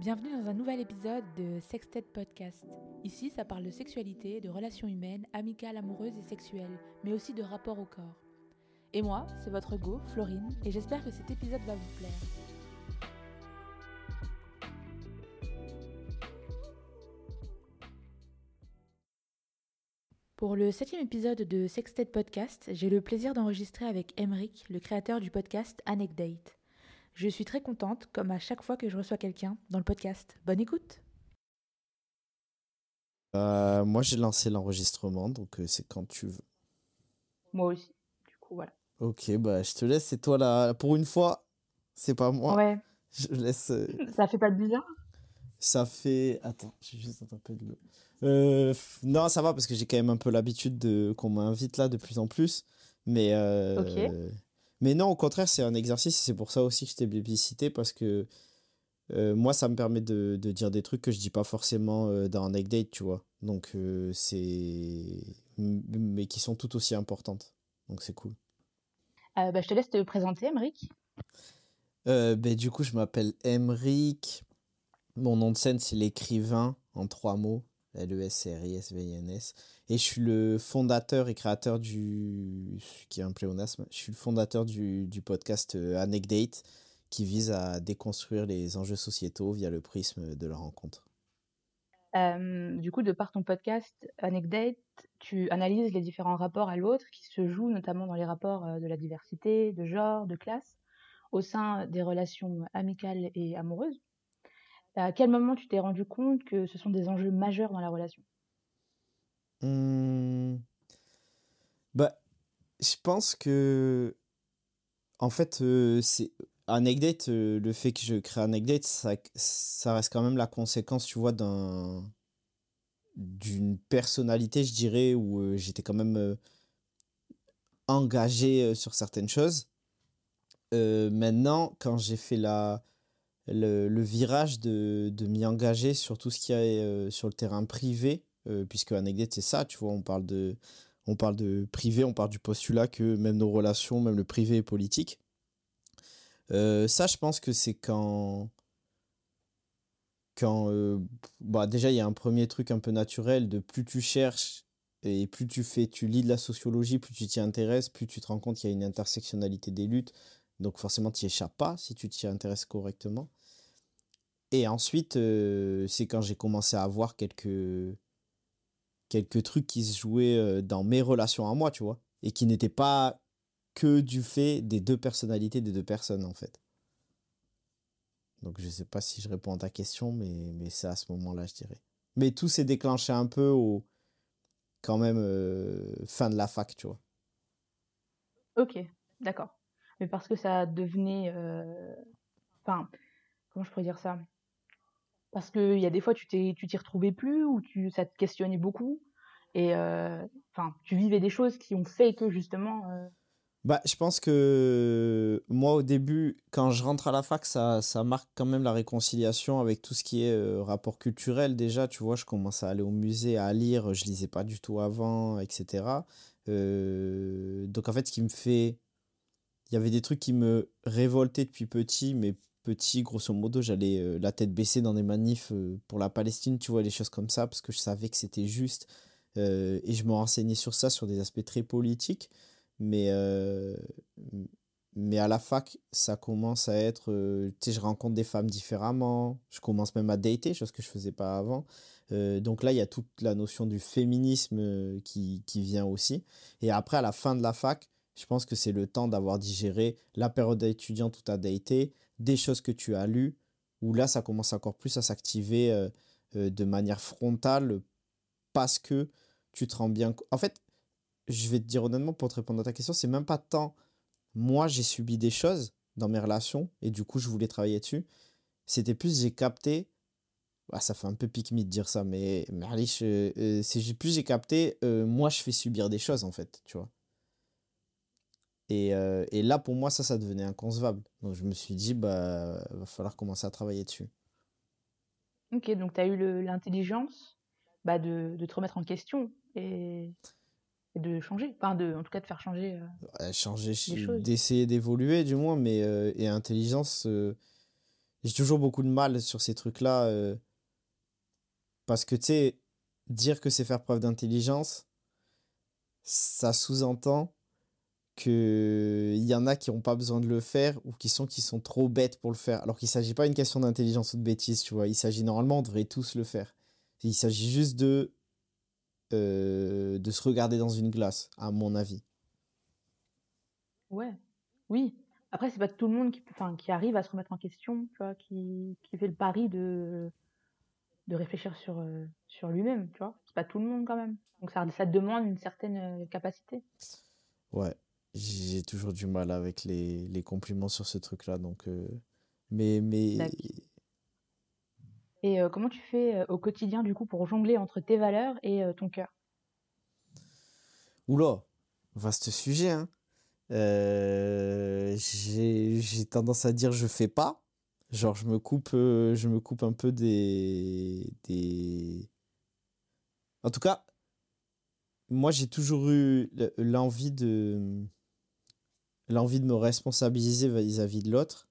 Bienvenue dans un nouvel épisode de Sextet Podcast. Ici, ça parle de sexualité, de relations humaines, amicales, amoureuses et sexuelles, mais aussi de rapport au corps. Et moi, c'est votre go, Florine, et j'espère que cet épisode va vous plaire. Pour le septième épisode de Sextet Podcast, j'ai le plaisir d'enregistrer avec Emric, le créateur du podcast Anecdate. Je suis très contente, comme à chaque fois que je reçois quelqu'un dans le podcast. Bonne écoute Euh, moi, j'ai lancé l'enregistrement, donc euh, c'est quand tu veux. Moi aussi, du coup, voilà. Ok, bah je te laisse, c'est toi là. Pour une fois, c'est pas moi. Ouais, Je laisse. euh, ça fait pas de bizarre? Ça fait. Attends, j'ai juste un peu de non, ça va parce que j'ai quand même un peu l'habitude de qu'on m'invite là de plus en plus. Mais. euh, Ok. Mais non, au contraire, c'est un exercice et c'est pour ça aussi que je t'ai plébiscité parce que euh, moi, ça me permet de, de dire des trucs que je dis pas forcément euh, dans un date, tu vois. Donc, euh, c'est. Mais qui sont tout aussi importantes. Donc, c'est cool. Euh, bah, Je te laisse te présenter, Emric. Euh, ben, du coup, je m'appelle Emric. Mon nom de scène, c'est l'écrivain en trois mots. L-E-S-R-I-S-V-I-N-S. Et je suis le fondateur et créateur du. qui est un pléonasme. Je suis le fondateur du, podcast euh, Anecdate, qui vise à déconstruire les enjeux sociétaux via le prisme de la rencontre. Euh, du coup, de par ton podcast Anecdate, tu analyses les différents rapports à l'autre qui se jouent notamment dans les rapports euh, de la diversité, de genre, de classe, au sein des relations amicales et amoureuses. À quel moment tu t'es rendu compte que ce sont des enjeux majeurs dans la relation? Hmm. Bah, je pense que. En fait, euh, c'est. Anecdate, euh, le fait que je crée Anecdate, ça, ça reste quand même la conséquence, tu vois, d'un. d'une personnalité, je dirais, où euh, j'étais quand même euh, engagé sur certaines choses. Maintenant, quand j'ai fait la. Le, le virage de, de m'y engager sur tout ce qui est sur le terrain privé, euh, puisque Anecdate, c'est ça, tu vois, on parle de, on parle de privé, on parle du postulat que même nos relations, même le privé est politique. Euh, ça, je pense que c'est quand. Quand. euh, bah, déjà, il y a un premier truc un peu naturel de plus tu cherches et plus tu fais, tu lis de la sociologie, plus tu t'y intéresses, plus tu te rends compte qu'il y a une intersectionnalité des luttes. Donc, forcément, tu n'y échappes pas si tu t'y intéresses correctement. Et ensuite, euh, c'est quand j'ai commencé à avoir quelques quelques trucs qui se jouaient euh, dans mes relations à moi, tu vois, et qui n'étaient pas que du fait des deux personnalités des deux personnes, en fait. Donc je sais pas si je réponds à ta question, mais, mais c'est à ce moment-là, je dirais. Mais tout s'est déclenché un peu au quand même euh, fin de la fac, tu vois. Ok, d'accord. Mais parce que ça devenait... euh, Enfin, comment je pourrais dire ça? Parce qu'il y a des fois, tu t'y retrouvais plus ou tu, ça te questionnait beaucoup. Et euh, enfin, tu vivais des choses qui ont fait que justement... euh, Bah, je pense que moi, au début, quand je rentre à la fac, ça, ça marque quand même la réconciliation avec tout ce qui est euh, rapport culturel. Déjà, tu vois, je commence à aller au musée, à lire, je lisais pas du tout avant, etc. Donc, en fait, ce qui me fait. Il y avait des trucs qui me révoltaient depuis petit, mais petit, grosso modo, j'allais euh, la tête baissée dans des manifs euh, pour la Palestine, tu vois, les choses comme ça, parce que je savais que c'était juste. Euh, et je me renseignais sur ça, sur des aspects très politiques. Mais, mais à la fac, ça commence à être. tu sais, je rencontre des femmes différemment. Je commence même à dater, chose que je faisais pas avant. Donc là, il y a toute la notion du féminisme qui, qui vient aussi. Et après, à la fin de la fac, je pense que c'est le temps d'avoir digéré la période étudiante où tu as daté, des choses que tu as lues, où là, ça commence encore plus à s'activer euh, euh, de manière frontale parce que tu te rends bien. En fait, je vais te dire honnêtement, pour te répondre à ta question, c'est même pas tant moi j'ai subi des choses dans mes relations et du coup je voulais travailler dessus. C'était plus j'ai capté. Ah, ça fait un peu pique-me de dire ça, mais, mais je- euh, c'est plus j'ai capté, euh, moi je fais subir des choses en fait, tu vois. Et, euh, et là pour moi ça, ça devenait inconcevable. Donc je me suis dit, bah, va falloir commencer à travailler dessus. Ok, donc tu as eu l'intelligence bah, de, de te remettre en question et, et de changer. Enfin, de, en tout cas, de faire changer. euh, changer, d'essayer d'évoluer du moins, mais euh, et intelligence, euh, j'ai toujours beaucoup de mal sur ces trucs-là. parce que, tu sais, dire que c'est faire preuve d'intelligence, ça sous-entend qu'il y en a qui n'ont pas besoin de le faire ou qui sont, qui sont trop bêtes pour le faire. Alors qu'il ne s'agit pas d'une question d'intelligence ou de bêtise, tu vois. Il s'agit normalement, on devrait tous le faire. Il s'agit juste de, euh, de se regarder dans une glace, à mon avis. Ouais, oui. Après, c'est pas tout le monde qui, enfin, qui arrive à se remettre en question, tu vois, qui, qui fait le pari de, de réfléchir sur, euh, sur lui-même, tu vois. C'est pas tout le monde quand même. Donc ça, ça demande une certaine euh, capacité. Ouais, j'ai toujours du mal avec les, les compliments sur ce truc-là. Donc, euh, mais, mais. Et euh, comment tu fais euh, au quotidien, du coup, pour jongler entre tes valeurs et ton cœur? oula, vaste sujet, hein. J'ai, tendance à dire je fais pas. Genre, je me coupe, je me coupe un peu des, des... En tout cas, moi, j'ai toujours eu l'envie de, l'envie de me responsabiliser vis-à-vis de l'autre.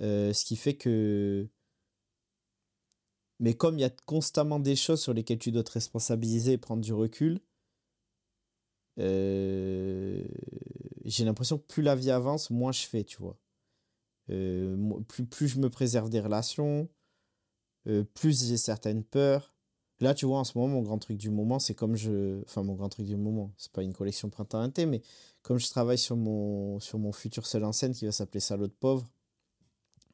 Euh, ce qui fait que... Mais comme il y a constamment des choses sur lesquelles tu dois te responsabiliser et prendre du recul, euh, j'ai l'impression que plus la vie avance, moins je fais, tu vois. Euh, plus, plus je me préserve des relations, plus j'ai certaines peurs. Là, tu vois, en ce moment, mon grand truc du moment, c'est comme je... Enfin, mon grand truc du moment, c'est pas une collection printemps-été, mais comme je travaille sur mon, futur seul en scène qui va s'appeler Salaud de pauvre,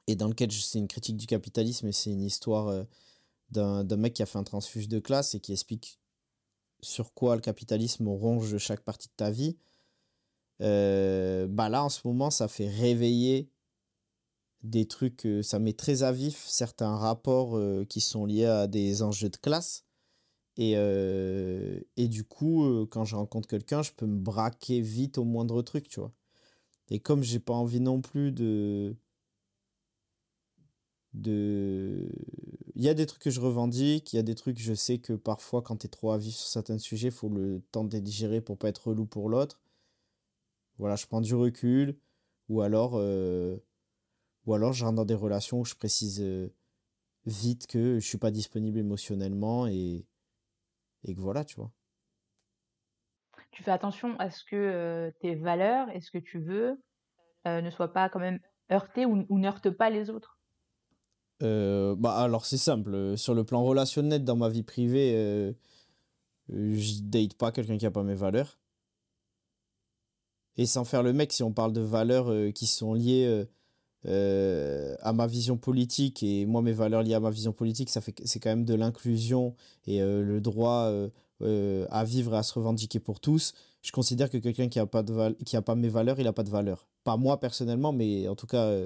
et dans lequel c'est une critique du capitalisme et c'est une histoire euh, d'un d'un mec qui a fait un transfuge de classe et qui explique sur quoi le capitalisme ronge chaque partie de ta vie. Euh, bah là, en ce moment, ça fait réveiller des trucs, euh, ça met très à vif certains rapports euh, qui sont liés à des enjeux de classe. Et, euh, et du coup, quand je rencontre quelqu'un, je peux me braquer vite au moindre truc, tu vois. Et comme j'ai pas envie non plus de de il y a des trucs que je revendique, il y a des trucs je sais que parfois quand tu es trop à sur certains sujets, faut le temps de les digérer pour pas être relou pour l'autre. Voilà, je prends du recul ou alors ou alors je rentre dans des relations où je précise euh, vite que je suis pas disponible émotionnellement et et que voilà, tu vois. Tu fais attention à ce que euh, tes valeurs et ce que tu veux euh, ne soient pas quand même heurtés ou, ou n'heurtent pas les autres? Euh, bah alors c'est simple, sur le plan relationnel dans ma vie privée, je date pas quelqu'un qui a pas mes valeurs. Et sans faire le mec, si on parle de valeurs qui sont liées euh, à ma vision politique et moi mes valeurs liées à ma vision politique, ça fait c'est quand même de l'inclusion et euh, le droit euh, à vivre et à se revendiquer pour tous. Je considère que quelqu'un qui a pas de qui a pas mes valeurs, il a pas de valeur. Pas moi personnellement, mais en tout cas,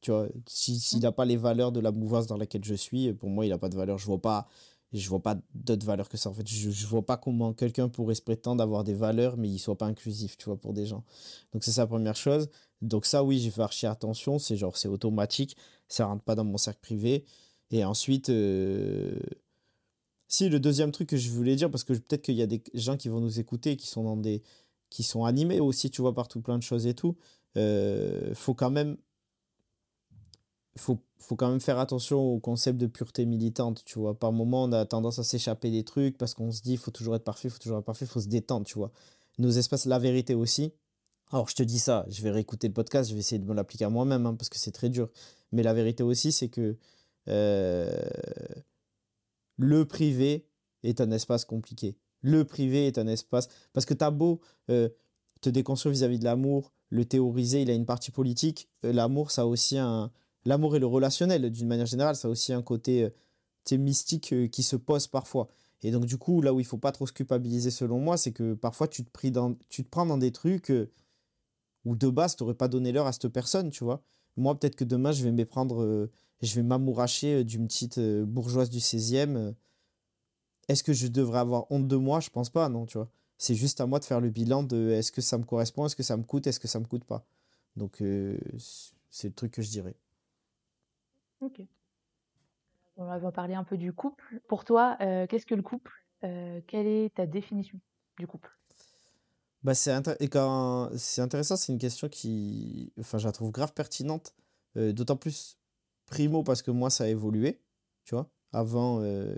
tu vois, si, s'il n'a pas les valeurs de la mouvance dans laquelle je suis, pour moi, il a pas de valeur. Je vois pas, je vois pas d'autres valeurs que ça. En fait, je, je vois pas comment quelqu'un pourrait se prétendre avoir des valeurs, mais il soit pas inclusif, tu vois, pour des gens. Donc c'est ça la première chose. Donc ça, oui, j'ai fait archi attention. C'est genre, c'est automatique. Ça rentre pas dans mon cercle privé. Et ensuite, euh, si le deuxième truc que je voulais dire, parce que peut-être qu'il y a des gens qui vont nous écouter, qui sont dans des, qui sont animés aussi, tu vois, partout plein de choses et tout. euh, faut quand même faut, faut quand même faire attention au concept de pureté militante, tu vois. Par moment, on a tendance à s'échapper des trucs parce qu'on se dit, faut toujours être parfait, faut toujours être parfait, faut se détendre, tu vois. Nos espaces, la vérité aussi. Alors, je te dis ça, je vais réécouter le podcast, je vais essayer de me l'appliquer à moi-même, hein, parce que c'est très dur. Mais la vérité aussi, c'est que euh, le privé est un espace compliqué. Le privé est un espace... Parce que t'as beau euh, te déconstruire vis-à-vis de l'amour, le théoriser, il a une partie politique. Euh, l'amour, ça a aussi un... L'amour et le relationnel, d'une manière générale, ça a aussi un côté mystique qui se pose parfois. Et donc, du coup, là où il faut pas trop se culpabiliser, selon moi, c'est que parfois, tu te, tu te prends dans des trucs où de base, tu n'aurais pas donné l'heure à cette personne, tu vois. Moi, peut-être que demain, je vais méprendre, euh, je vais m'amouracher euh, d'une petite euh, bourgeoise du 16e. euh. Est-ce que je devrais avoir honte de moi? Je pense pas, non, tu vois. C'est juste à moi de faire le bilan de est-ce que ça me correspond, est-ce que ça me coûte, est-ce que ça me coûte pas. Donc, c'est le truc que je dirais. Ok. On va parler un peu du couple. Pour toi, qu'est-ce que le couple? Quelle est ta définition du couple? Bah, c'est quand... intéressant, c'est une question qui, enfin, je la trouve grave pertinente, euh, d'autant plus primo parce que moi, ça a évolué, tu vois. Avant, euh,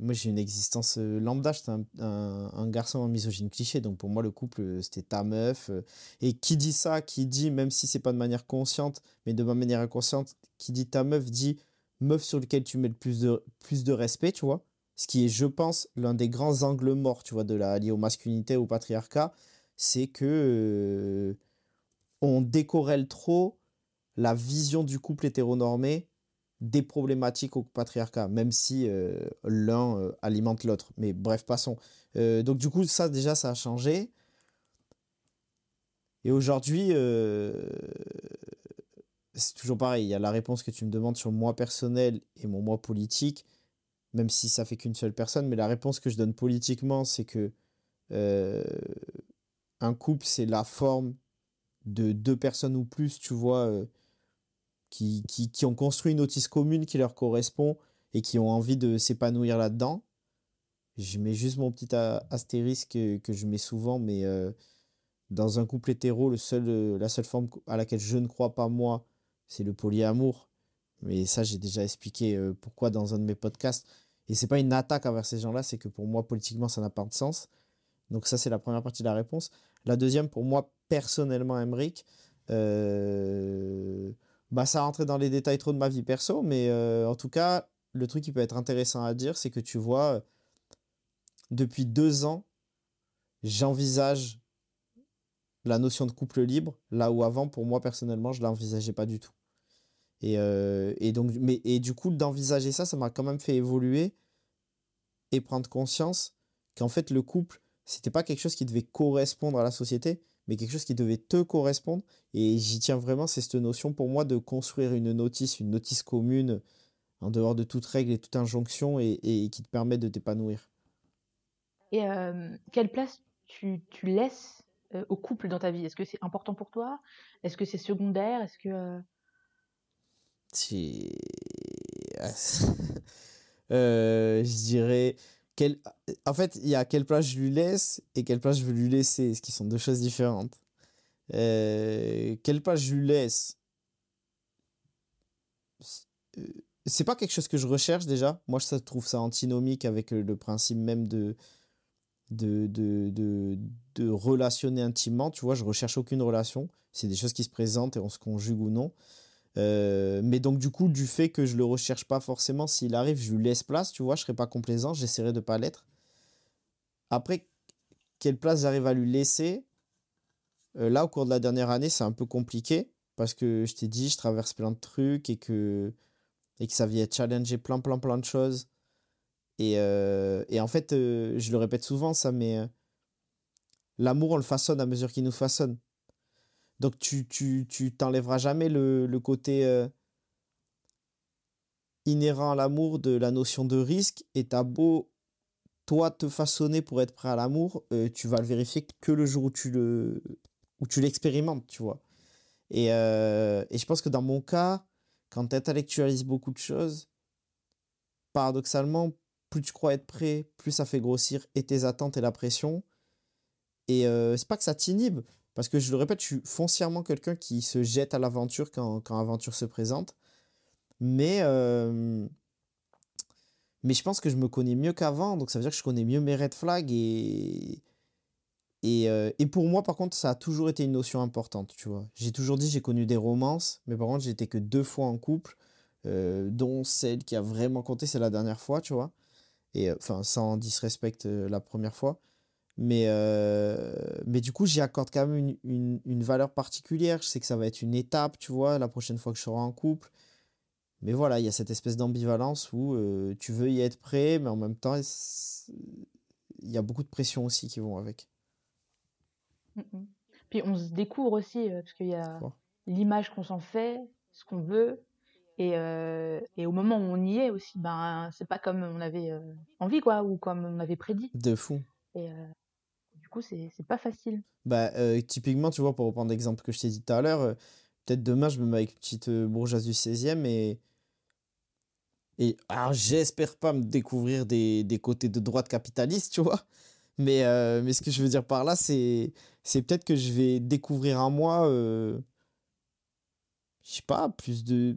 moi j'ai une existence euh, lambda, j'étais un, garçon en misogyne cliché, donc pour moi le couple c'était ta meuf. et qui dit ça, qui dit, même si c'est pas de manière consciente, mais de manière inconsciente, qui dit ta meuf dit meuf sur lequel tu mets le plus de, plus de respect, tu vois. Ce qui est, je pense, l'un des grands angles morts, tu vois, de la liée aux masculinités, au patriarcat, c'est que on décorrèle trop la vision du couple hétéronormé des problématiques au patriarcat, même si l'un alimente l'autre. Mais bref, passons. Donc du coup, ça déjà, ça a changé. Et aujourd'hui, c'est toujours pareil. Il y a la réponse que tu me demandes sur moi personnel et mon moi politique, même si ça fait qu'une seule personne. Mais la réponse que je donne politiquement, c'est que un couple, c'est la forme de deux personnes ou plus, tu vois qui, qui, ont construit une autiste commune qui leur correspond et qui ont envie de s'épanouir là-dedans. Je mets juste mon petit astérisque que, je mets souvent, mais euh, dans un couple hétéro, euh, la seule forme à laquelle je ne crois pas moi, c'est le polyamour. Mais ça, j'ai déjà expliqué euh, pourquoi dans un de mes podcasts. Et c'est pas une attaque envers ces gens-là, c'est que pour moi, politiquement, ça n'a pas de sens. Donc ça, c'est la première partie de la réponse. La deuxième, pour moi, personnellement, Emmerich, euh, bah, ça rentrait dans les détails trop de ma vie perso, mais euh, en tout cas, le truc qui peut être intéressant à dire, c'est que tu vois, euh, depuis deux ans, j'envisage la notion de couple libre, là où avant, pour moi personnellement, je ne l'envisageais pas du tout. Euh, et, donc, mais, et du coup, d'envisager ça, ça m'a quand même fait évoluer et prendre conscience qu'en fait, le couple, c'était pas quelque chose qui devait correspondre à la société, mais quelque chose qui devait te correspondre. Et j'y tiens vraiment, c'est cette notion pour moi de construire une notice, une notice commune, en dehors de toute règle et toute injonction, et, qui te permet de t'épanouir. Et euh, quelle place tu, laisses euh, au couple dans ta vie? Est-ce que c'est important pour toi? Est-ce que c'est secondaire? Est-ce que... Euh je dirais en fait, il y a quelle place je lui laisse et quelle place je veux lui laisser, ce qui sont deux choses différentes. Euh, quelle place je lui laisse? Euh, C'est pas quelque chose que je recherche déjà. Moi, je trouve ça antinomique avec le, principe même de de, de, de, de, relationner intimement. Tu vois, je recherche aucune relation. C'est des choses qui se présentent et on se conjugue ou non. Euh, mais donc du coup, du fait que je le recherche pas forcément, s'il arrive, je lui laisse place, tu vois, je serai pas complaisant, j'essaierai de pas l'être. Après, quelle place j'arrive à lui laisser? Euh, Là, au cours de la dernière année, c'est un peu compliqué parce que je t'ai dit, je traverse plein de trucs et que et que ça vient challenger plein, plein, plein de choses. Et, euh, et en fait, je le répète souvent, ça, mais l'amour, on le façonne à mesure qu'il nous façonne. Donc tu, tu, t'enlèveras jamais le, côté euh, inhérent à l'amour de la notion de risque et t'as beau toi te façonner pour être prêt à l'amour, euh, tu vas le vérifier que le jour où tu le où tu l'expérimentes, tu vois. Et, euh, et je pense que dans mon cas, quand tu intellectualises beaucoup de choses, paradoxalement, plus tu crois être prêt, plus ça fait grossir et tes attentes et la pression. Et c'est pas que ça t'inhibe, parce que je le répète, je suis foncièrement quelqu'un qui se jette à l'aventure quand, quand l'aventure se présente. Mais, euh, mais je pense que je me connais mieux qu'avant, donc ça veut dire que je connais mieux mes red flags. Et, et, euh, et pour moi, par contre, ça a toujours été une notion importante, tu vois. J'ai toujours dit j'ai connu des romances, mais par contre, j'étais que deux fois en couple, euh, dont celle qui a vraiment compté, c'est la dernière fois, tu vois. Et enfin, sans disrespect la première fois. Mais, euh, mais du coup, j'y accorde quand même une, une, valeur particulière. Je sais que ça va être une étape, tu vois, la prochaine fois que je serai en couple. Mais voilà, il y a cette espèce d'ambivalence où euh, tu veux y être prêt, mais en même temps, il y a beaucoup de pression aussi qui vont avec. Mmh Puis on se découvre aussi, euh, parce qu'il y a l'image qu'on s'en fait, ce qu'on veut. Et, et, au moment où on y est aussi, ben, c'est pas comme on avait envie, quoi, ou comme on avait prédit. De fou. Et, coup, c'est pas facile. Bah, euh, typiquement, tu vois, pour reprendre l'exemple que je t'ai dit tout à l'heure, euh, peut-être demain, je me mets avec une petite euh, bourgeoise du 16e et. Et alors, j'espère pas me découvrir des, des, côtés de droite capitaliste, tu vois. Mais, mais ce que je veux dire par là, c'est, c'est peut-être que je vais découvrir en moi je sais pas, plus de.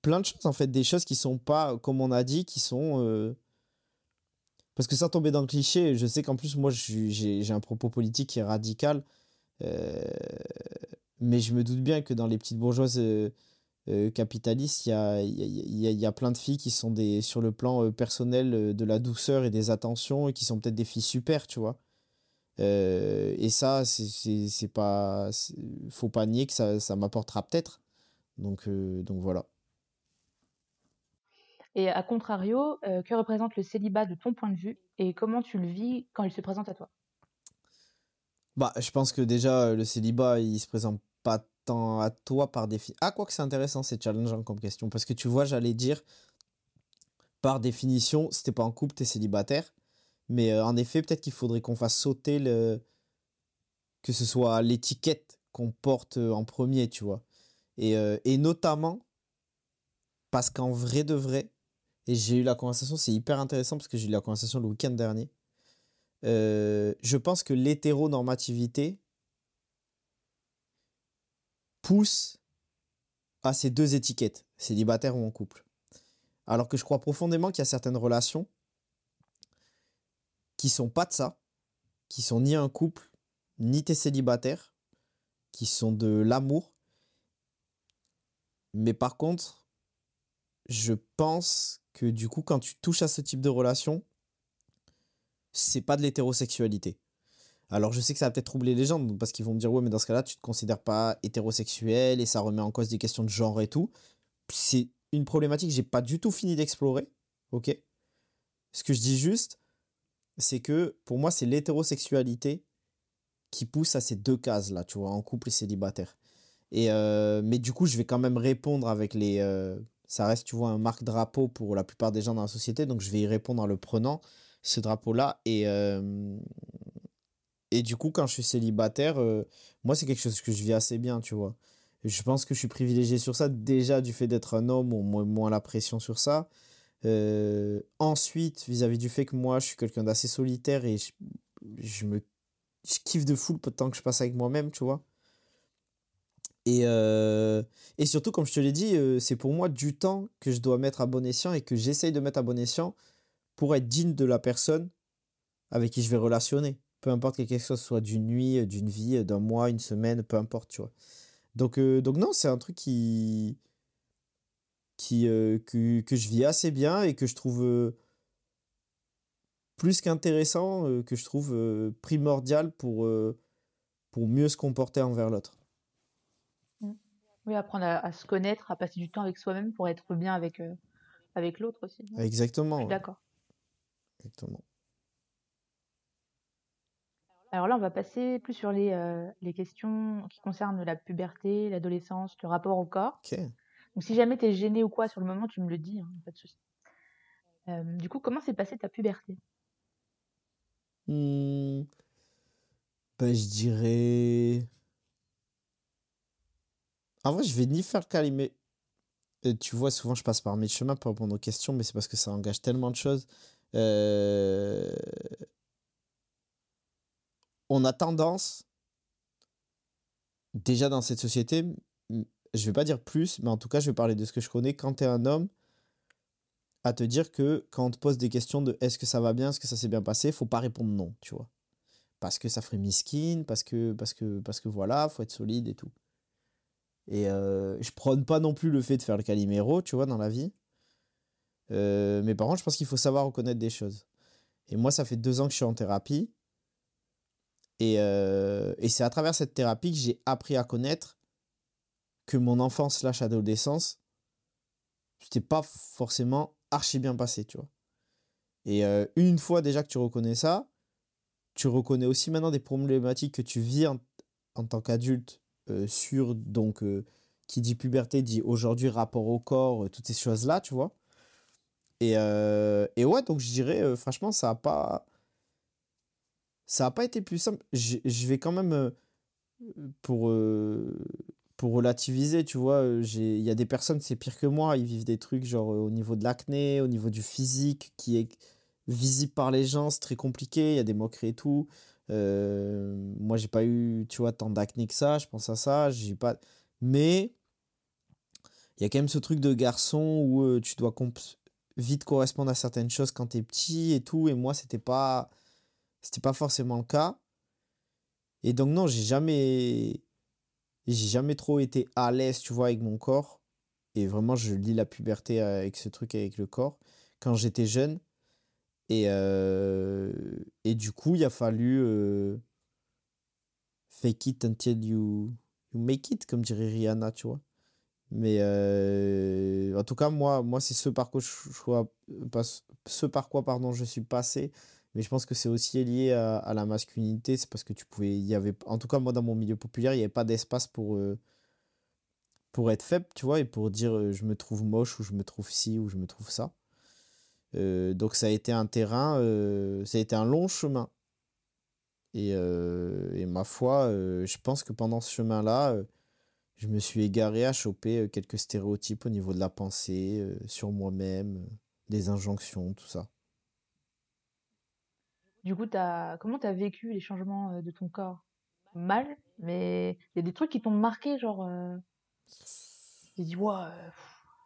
plein de choses en fait, des choses qui sont pas, comme on a dit, qui sont. Euh, parce que sans tomber dans le cliché, je sais qu'en plus, moi, j'ai un propos politique qui est radical. Euh, mais je me doute bien que dans les petites bourgeoises euh, capitalistes, il y a, plein de filles qui sont des, sur le plan personnel de la douceur et des attentions et qui sont peut-être des filles super, tu vois. et ça, c'est pas. Faut pas nier que ça, m'apportera peut-être. Euh, donc voilà. Et à contrario, euh, que représente le célibat de ton point de vue et comment tu le vis quand il se présente à toi? Bah, je pense que déjà, le célibat, il se présente pas tant à toi par définition. Ah, quoi que c'est intéressant, c'est challengeant comme question. Parce que tu vois, j'allais dire, par définition, si t'es pas en couple, t'es célibataire. Mais euh, en effet, peut-être qu'il faudrait qu'on fasse sauter le. que ce soit l'étiquette qu'on porte en premier, tu vois. Euh, et, notamment parce qu'en vrai de vrai, et j'ai eu la conversation, c'est hyper intéressant parce que j'ai eu la conversation le week-end dernier. Euh, je pense que l'hétéronormativité pousse à ces deux étiquettes, célibataire ou en couple. Alors que je crois profondément qu'il y a certaines relations qui sont pas de ça, qui sont ni un couple, ni t'es célibataire, qui sont de l'amour mais par contre, je pense que du coup, quand tu touches à ce type de relation, c'est pas de l'hétérosexualité. Alors je sais que ça va peut-être troubler les gens parce qu'ils vont me dire ouais mais dans ce cas-là tu te considères pas hétérosexuel et ça remet en cause des questions de genre et tout. C'est une problématique que j'ai pas du tout fini d'explorer, ok? Ce que je dis juste, c'est que pour moi c'est l'hétérosexualité qui pousse à ces deux cases là, tu vois, en couple et célibataire. Et, euh, mais du coup, je vais quand même répondre avec les. Euh, ça reste, tu vois, un marque-drapeau pour la plupart des gens dans la société, donc je vais y répondre en le prenant, ce drapeau-là. Et, euh, et du coup, quand je suis célibataire, moi, c'est quelque chose que je vis assez bien, tu vois. Je pense que je suis privilégié sur ça, déjà du fait d'être un homme, au moins, moins la pression sur ça. ensuite, vis-à-vis du fait que moi, je suis quelqu'un d'assez solitaire et je, je me je kiffe de fou le temps que je passe avec moi-même, tu vois. Et, euh, et surtout, comme je te l'ai dit, euh, c'est pour moi du temps que je dois mettre à bon escient et que j'essaye de mettre à bon escient pour être digne de la personne avec qui je vais relationner. Peu importe que quelque chose soit d'une nuit, d'une vie, d'un mois, une semaine, peu importe, tu vois. Donc, euh, donc non, c'est un truc qui, qui que, que, je vis assez bien et que je trouve plus qu'intéressant, que je trouve primordial pour, pour mieux se comporter envers l'autre. Oui, apprendre à, se connaître, à passer du temps avec soi-même pour être bien avec, euh, avec l'autre aussi. Exactement. d'accord. Exactement. Alors là, on va passer plus sur les, euh, les questions qui concernent la puberté, l'adolescence, le rapport au corps. Ok. Donc si jamais tu es gêné ou quoi sur le moment, tu me le dis, hein, pas de souci. Euh, du coup, comment s'est passée ta puberté? Hmm. ben, Je dirais en vrai, je vais ni faire calimé. tu vois, souvent, je passe par mes chemins pour répondre aux questions, mais c'est parce que ça engage tellement de choses. Euh, on a tendance, déjà dans cette société, je vais pas dire plus, mais en tout cas, je vais parler de ce que je connais. Quand tu es un homme, à te dire que quand on te pose des questions de est-ce que ça va bien, est-ce que ça s'est bien passé, faut pas répondre non, tu vois. Parce que ça ferait miskin, parce que, parce que, parce que voilà, faut être solide et tout. Et euh, je prône pas non plus le fait de faire le caliméro, tu vois, dans la vie. Euh, mais par contre, je pense qu'il faut savoir reconnaître des choses. Et moi, ça fait deux ans que je suis en thérapie. Et, euh, et c'est à travers cette thérapie que j'ai appris à connaître que mon enfance slash adolescence, c'était pas forcément archi bien passé, tu vois. Et une fois déjà que tu reconnais ça, tu reconnais aussi maintenant des problématiques que tu vis en tant qu'adulte sur, donc, euh, qui dit puberté dit aujourd'hui rapport au corps, euh, toutes ces choses-là, tu vois. Et, et ouais, donc je dirais, franchement, ça a pas. Ça a pas été plus simple. Je, je vais quand même. pour, pour relativiser, tu vois, il y a des personnes, c'est pire que moi, ils vivent des trucs genre au niveau de l'acné, au niveau du physique, qui est visible par les gens, c'est très compliqué, il y a des moqueries et tout. Euh, moi, j'ai pas eu, tu vois, tant d'acné que ça. Je pense à ça. J'ai pas. Mais il y a quand même ce truc de garçon où euh, tu dois vite correspondre à certaines choses quand t'es petit et tout. Et moi, c'était pas, c'était pas forcément le cas. Et donc, non, j'ai jamais, j'ai jamais trop été à l'aise, tu vois, avec mon corps. Et vraiment, je lis la puberté avec ce truc avec le corps quand j'étais jeune. Et, euh, et du coup, il a fallu euh, fake it until you, you make it, comme dirait Rihanna, tu vois. Mais euh, en tout cas, moi, moi c'est ce par quoi je, ce par quoi pardon, je suis passé. Mais je pense que c'est aussi lié à, la masculinité. C'est parce que tu pouvais. Y avait, en tout cas, moi, dans mon milieu populaire, il n'y avait pas d'espace pour, pour être faible, tu vois, et pour dire je me trouve moche ou je me trouve ci ou je me trouve ça. Donc ça a été un terrain, ça a été un long chemin. Et, et ma foi, je pense que pendant ce chemin-là, je me suis égaré à choper quelques stéréotypes au niveau de la pensée, sur moi-même, des injonctions, tout ça. Du coup, as... comment tu as vécu les changements de ton corps? Mal, mais il y a des trucs qui t'ont marqué, genre. Ouais.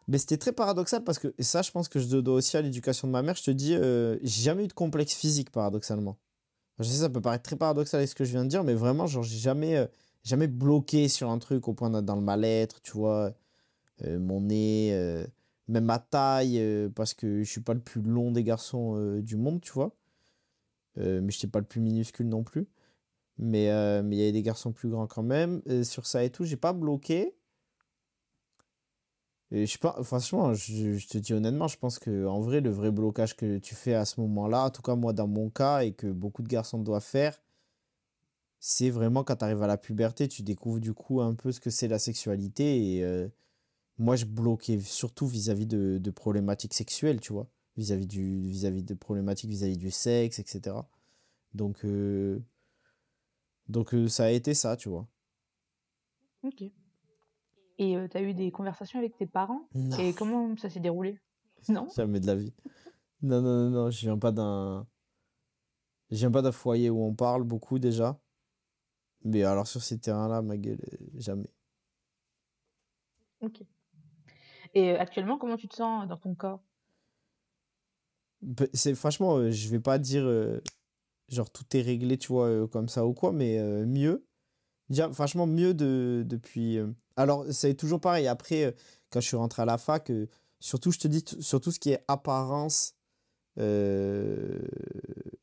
Mais c'était très paradoxal parce que, et ça, je pense que je dois aussi à l'éducation de ma mère. Je te dis, j'ai jamais eu de complexe physique, paradoxalement. Je sais, ça peut paraître très paradoxal avec ce que je viens de dire, mais vraiment, genre, j'ai jamais jamais bloqué sur un truc au point d'être dans le mal-être, tu vois. Euh, mon nez, euh, même ma taille, euh, parce que je suis pas le plus long des garçons du monde, tu vois. mais je suis pas le plus minuscule non plus. Mais mais il y avait des garçons plus grands quand même. sur ça et tout, j'ai pas bloqué. Et je pas, franchement, je, te dis honnêtement, je pense que en vrai, le vrai blocage que tu fais à ce moment-là, en tout cas moi dans mon cas, et que beaucoup de garçons doivent faire, c'est vraiment quand tu arrives à la puberté, tu découvres du coup un peu ce que c'est la sexualité. Et euh, moi, je bloquais surtout vis-à-vis de, problématiques sexuelles, tu vois. Vis-à-vis du vis-à-vis de problématiques vis-à-vis du sexe, etc. Donc, euh, donc euh, ça a été ça, tu vois. Ok. Et tu as eu des conversations avec tes parents? Et comment ça s'est déroulé? Non? Jamais de la vie. Non, non, non, non, je viens pas d'un. Je viens pas d'un foyer où on parle beaucoup déjà. Mais alors sur ces terrains-là, ma gueule, euh, jamais. Ok. Et euh, actuellement, comment tu te sens dans ton corps? C'est franchement, euh, je vais pas dire genre tout est réglé, tu vois, comme ça ou quoi, mais mieux. Franchement, mieux de, depuis. alors, c'est toujours pareil. Après, quand je suis rentré à la fac, surtout, je te dis, surtout ce qui est apparence,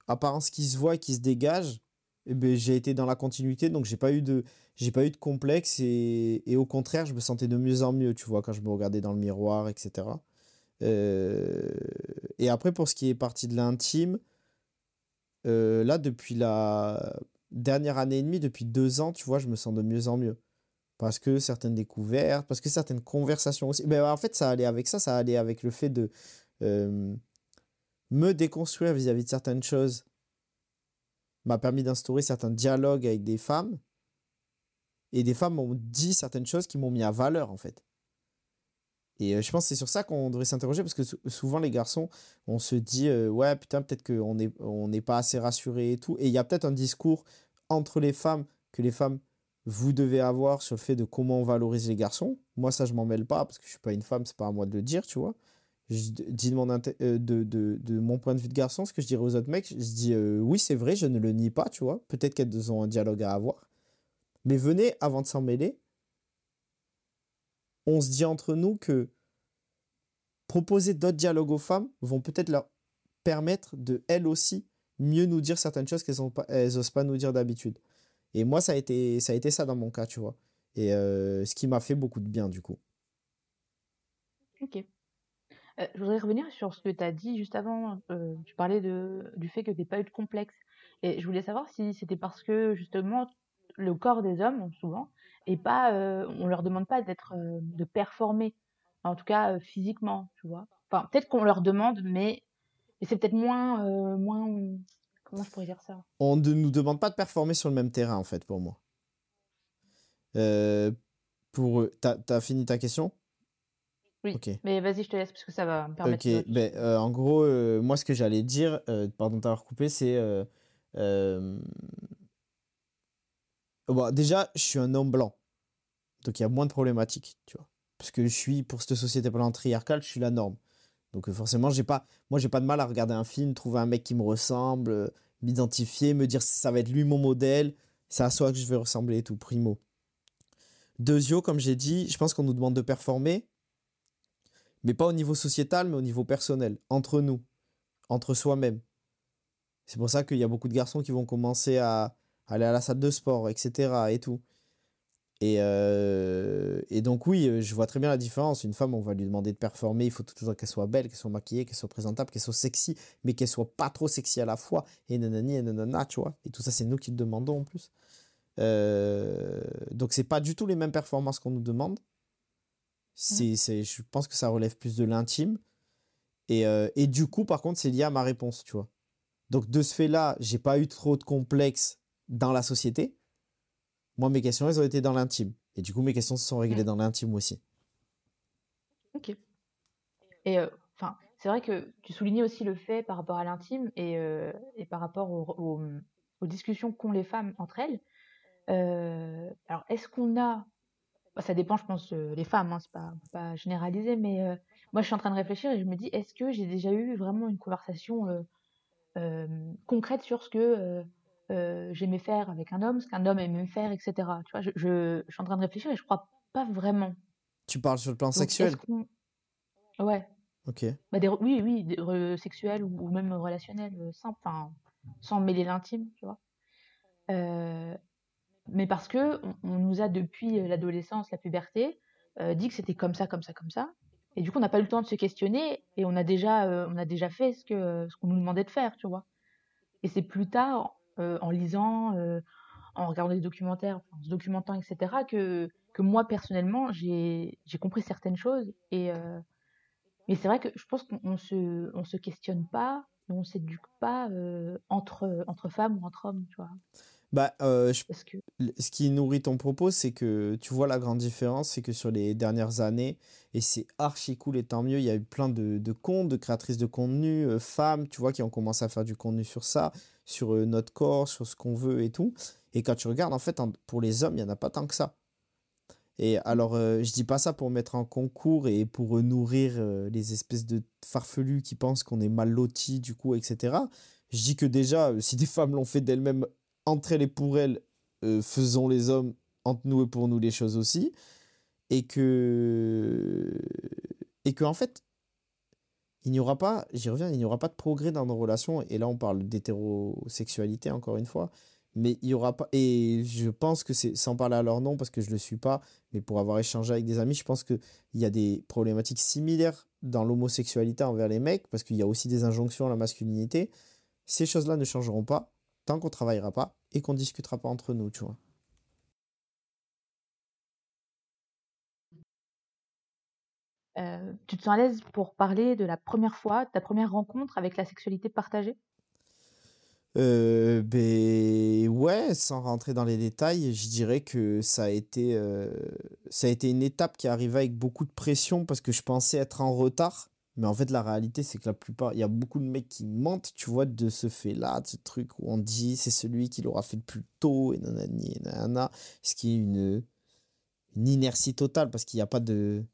apparence qui se voit et qui se dégage, eh ben, j'ai été dans la continuité, donc j'ai pas eu de, j'ai pas eu de complexe et, au contraire, je me sentais de mieux en mieux, tu vois, quand je me regardais dans le miroir, etc. Euh, et après, pour ce qui est parti de l'intime, euh, là, depuis la dernière année et demie, depuis deux ans, tu vois, je me sens de mieux en mieux. Parce que certaines découvertes, parce que certaines conversations aussi. Mais en fait, ça allait avec ça, ça allait avec le fait de euh, me déconstruire vis à -vis de certaines choses m'a permis d'instaurer certains dialogues avec des femmes. Et des femmes m'ont dit certaines choses qui m'ont mis à valeur, en fait. Et euh, je pense que c'est sur ça qu'on devrait s'interroger, parce que souvent, les garçons, on se dit, euh, ouais, putain, peut-être qu'on n'est on n'est pas assez rassuré et tout. Et il y a peut-être un discours entre les femmes que les femmes, vous devez avoir sur le fait de comment on valorise les garçons. Moi, ça, je m'en mêle pas, parce que je suis pas une femme, c'est pas à moi de le dire, tu vois je dis de mon, euh, de, de, mon point de vue de garçon, ce que je dirais aux autres mecs, je dis oui, c'est vrai, je ne le nie pas, tu vois. Peut-être qu'elles ont un dialogue à avoir. Mais venez, avant de s'en mêler, on se dit entre nous que proposer d'autres dialogues aux femmes vont peut-être leur permettre de, elles aussi, mieux nous dire certaines choses qu'elles n'osent pas nous dire d'habitude. Et moi, ça a, été, ça a été ça dans mon cas, tu vois. Et euh, ce qui m'a fait beaucoup de bien, du coup. Ok. Euh, je voudrais revenir sur ce que tu as dit juste avant. Euh, tu parlais de, du fait que tu n'as pas eu de complexe. Et je voulais savoir si c'était parce que justement le corps des hommes, souvent, et pas, euh, on leur demande pas d'être, de performer, en tout cas physiquement, tu vois. Enfin, peut-être qu'on leur demande, mais, mais c'est peut-être moins, moins, comment je pourrais dire ça? On ne nous demande pas de performer sur le même terrain, en fait, pour moi. pour, t'as as fini ta question? Oui, mais vas-y, je te laisse parce que ça va me permettre. Ok, ben, euh, en gros, moi, ce que j'allais dire, pardon de t'avoir coupé, c'est. Bon, déjà, je suis un homme blanc. Donc, il y a moins de problématiques, tu vois. parce que je suis pour cette société patriarcale, je suis la norme. Donc euh, forcément, j'ai pas, moi j'ai pas de mal à regarder un film, trouver un mec qui me ressemble, euh, m'identifier, me dire ça va être lui mon modèle, c'est à soi que je vais ressembler et tout, primo. Deuxio, comme j'ai dit, je pense qu'on nous demande de performer, mais pas au niveau sociétal, mais au niveau personnel, entre nous, entre soi-même. C'est pour ça qu'il y a beaucoup de garçons qui vont commencer à aller à la salle de sport, etc. et tout. Et, euh, et, donc oui, je vois très bien la différence. Une femme, on va lui demander de performer, il faut toujours qu'elle soit belle, qu'elle soit maquillée, qu'elle soit présentable, qu'elle soit sexy, mais qu'elle soit pas trop sexy à la fois. Et nanani et nanana, tu vois. Et tout ça, c'est nous qui le demandons en plus. Euh, donc c'est pas du tout les mêmes performances qu'on nous demande. C'est, c'est, je pense que ça relève plus de l'intime. Et, euh, et du coup, par contre, c'est lié à ma réponse, tu vois. Donc de ce fait-là, j'ai pas eu trop de complexes dans la société moi, mes questions, elles ont été dans l'intime. Et du coup, mes questions se sont réglées dans l'intime aussi. Ok. Et euh, enfin, c'est vrai que tu soulignais aussi le fait par rapport à l'intime et, euh, et, par rapport aux, discussions qu'ont les femmes entre elles. Euh, alors, est-ce qu'on a. Bah, ça dépend, je pense, les femmes, hein, c'est pas, pas généralisé, mais moi, je suis en train de réfléchir et je me dis est-ce que j'ai déjà eu vraiment une conversation concrète sur ce que j'aimais faire avec un homme, ce qu'un homme aimait faire, etc. Tu vois, je, je, suis en train de réfléchir et je crois pas vraiment. Tu parles sur le plan sexuel Ouais. Ok. Bah, des, oui, oui, des, sexuel ou, même relationnel, euh, sans, sans mêler l'intime, tu vois. Euh, mais parce que on, nous a depuis l'adolescence, la puberté, dit que c'était comme ça, comme ça, comme ça. Et du coup, on n'a pas eu le temps de se questionner et on a déjà, on a déjà fait ce que ce qu'on nous demandait de faire, tu vois. Et c'est plus tard, euh, en lisant, euh, en regardant des documentaires, en se documentant, etc., que, que moi, personnellement, j'ai compris certaines choses. Et, euh, mais c'est vrai que je pense qu'on se, on se questionne pas, on ne s'éduque pas entre, entre femmes ou entre hommes, tu vois. Bah, je... que... ce qui nourrit ton propos, c'est que tu vois la grande différence, c'est que sur les dernières années, et c'est archi cool et tant mieux, il y a eu plein de, de comptes, de créatrices de contenu, femmes, tu vois, qui ont commencé à faire du contenu sur ça sur euh, notre corps, sur ce qu'on veut et tout. Et quand tu regardes, en fait, pour les hommes, il n'y en a pas tant que ça. Et alors, euh, je dis pas ça pour mettre en concours et pour nourrir euh, les espèces de farfelus qui pensent qu'on est mal lotis, du coup, etc. Je dis que déjà, si des femmes l'ont fait d'elles-mêmes, entre elles et pour elles, faisons les hommes, entre nous et pour nous, les choses aussi. Et que. Et que, en fait, il n'y aura pas, j'y reviens, il n'y aura pas de progrès dans nos relations. Et là, on parle d'hétérosexualité, encore une fois. Mais il y aura pas. Et je pense que c'est, sans parler à leur nom, parce que je ne le suis pas, mais pour avoir échangé avec des amis, je pense qu'il y a des problématiques similaires dans l'homosexualité envers les mecs, parce qu'il y a aussi des injonctions à la masculinité. Ces choses-là ne changeront pas tant qu'on ne travaillera pas et qu'on ne discutera pas entre nous, tu vois. Euh, tu te sens à l'aise pour parler de la première fois, ta première rencontre avec la sexualité partagée? Euh, ben ouais, sans rentrer dans les détails, je dirais que ça a été euh, ça a été une étape qui arrivait avec beaucoup de pression parce que je pensais être en retard, mais en fait la réalité c'est que la plupart, il y a beaucoup de mecs qui mentent, tu vois, de ce fait-là, de ce truc où on dit c'est celui qui l'aura fait le plus tôt et nanani et nanana, ce qui est une une inertie totale parce qu'il n'y a pas de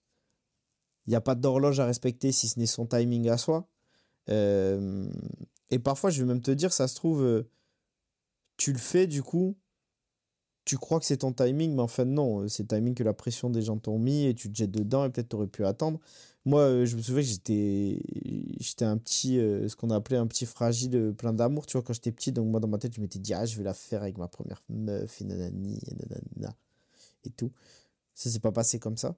il n'y a pas d'horloge à respecter si ce n'est son timing à soi. Euh, et parfois, je vais même te dire, ça se trouve, euh, tu le fais du coup, tu crois que c'est ton timing, mais en fait, non, euh, c'est le timing que la pression des gens t'ont mis et tu te jettes dedans et peut-être tu aurais pu attendre. Moi, je me souviens que j'étais, j'étais un petit, ce qu'on appelait un petit fragile plein d'amour, tu vois, quand j'étais petit. Donc, moi, dans ma tête, je m'étais dit, ah, je vais la faire avec ma première meuf, et nanani, et tout. Ça s'est pas passé comme ça.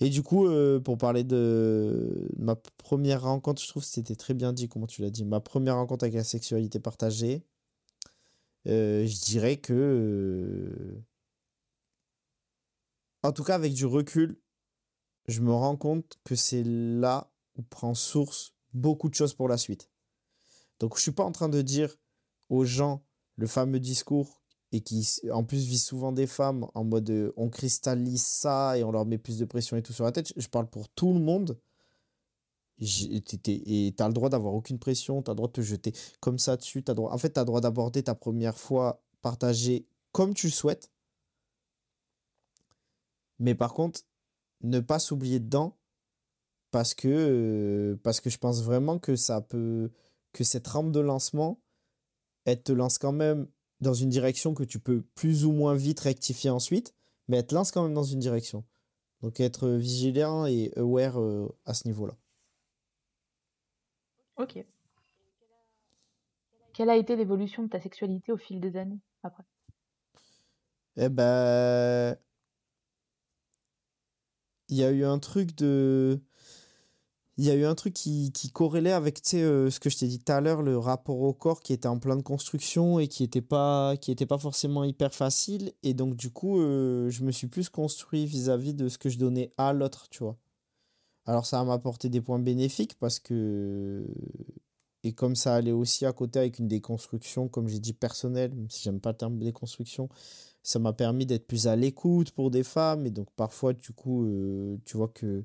Et du coup, euh, pour parler de ma première rencontre, je trouve que c'était très bien dit, comment tu l'as dit. Ma première rencontre avec la sexualité partagée, euh, je dirais que. Euh, en tout cas, avec du recul, je me rends compte que c'est là où prend source beaucoup de choses pour la suite. Donc, je suis pas en train de dire aux gens le fameux discours et qui en plus vit souvent des femmes en mode euh, on cristallise ça et on leur met plus de pression et tout sur la tête. Je parle pour tout le monde. Et tu as le droit d'avoir aucune pression, tu as le droit de te jeter comme ça dessus. As droit, en fait, tu as le droit d'aborder ta première fois partagée comme tu souhaites. Mais par contre, ne pas s'oublier dedans parce que, euh, parce que je pense vraiment que ça peut, que cette rampe de lancement, elle te lance quand même dans une direction que tu peux plus ou moins vite rectifier ensuite, mais elle te lance quand même dans une direction. Donc être vigilant et aware euh, à ce niveau-là. Ok. Quelle a été l'évolution de ta sexualité au fil des années après? Eh ben, il y a eu un truc de il y a eu un truc qui, qui corrélait avec euh, ce que je t'ai dit tout à l'heure, le rapport au corps qui était en plein de construction et qui n'était pas, était pas forcément hyper facile. Et donc, du coup, euh, je me suis plus construit vis-à-vis de ce que je donnais à l'autre, tu vois. Alors, ça m'a apporté des points bénéfiques parce que. Et comme ça allait aussi à côté avec une déconstruction, comme j'ai dit, personnelle, même si j'aime pas le terme déconstruction, ça m'a permis d'être plus à l'écoute pour des femmes. Et donc, parfois, du coup, euh, tu vois que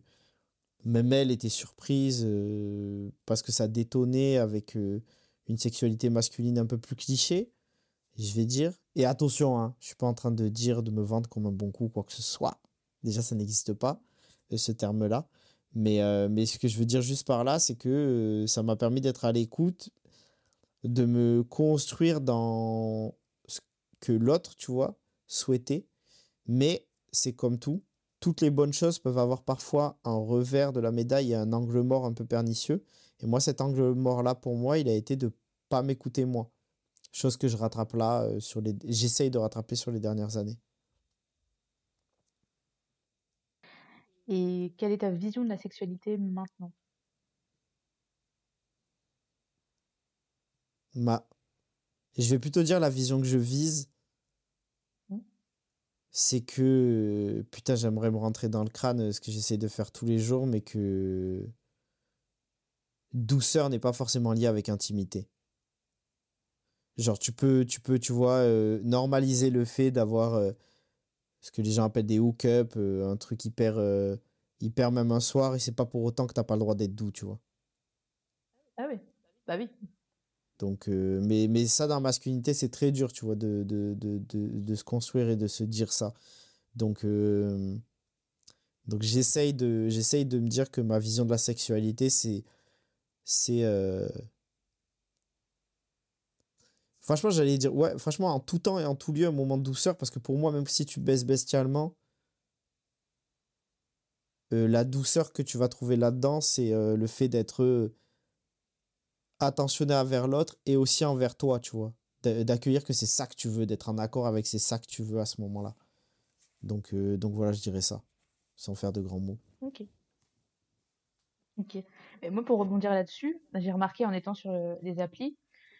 même elle était surprise euh, parce que ça détonnait avec euh, une sexualité masculine un peu plus cliché, je vais dire. Et attention, hein, je suis pas en train de dire de me vendre comme un bon coup quoi que ce soit. Déjà, ça n'existe pas, euh, ce terme-là. Mais, mais ce que je veux dire juste par là, c'est que ça m'a permis d'être à l'écoute, de me construire dans ce que l'autre, tu vois, souhaitait. Mais c'est comme tout, toutes les bonnes choses peuvent avoir parfois un revers de la médaille et un angle mort un peu pernicieux. Et moi, cet angle mort-là, pour moi, il a été de pas m'écouter moi. Chose que je rattrape là, euh, sur les... j'essaye de rattraper sur les dernières années. Et quelle est ta vision de la sexualité maintenant? Ma... Je vais plutôt dire la vision que je vise, c'est que putain j'aimerais me rentrer dans le crâne ce que j'essaie de faire tous les jours mais que douceur n'est pas forcément liée avec intimité. Genre tu peux tu peux tu vois euh, normaliser le fait d'avoir euh, ce que les gens appellent des hook-up euh, un truc hyper hyper même un soir et c'est pas pour autant que t'as pas le droit d'être doux tu vois. Ah oui. Bah oui donc, euh, mais, mais ça, dans la masculinité, c'est très dur, tu vois, de, de, de, de, se construire et de se dire ça. Donc, euh, donc j'essaye de, j'essaye de me dire que ma vision de la sexualité, c'est. c'est euh, Franchement, j'allais dire, ouais, franchement, en tout temps et en tout lieu, un moment de douceur, parce que pour moi, même si tu baisses bestialement, la douceur que tu vas trouver là-dedans, c'est le fait d'être attentionné envers l'autre et aussi envers toi, tu vois. D'accueillir que c'est ça que tu veux, d'être en accord avec c'est ça que tu veux à ce moment-là. Donc, euh, donc voilà, je dirais ça, sans faire de grands mots. Ok. Ok. Et moi, pour rebondir là-dessus, j'ai remarqué en étant sur les applis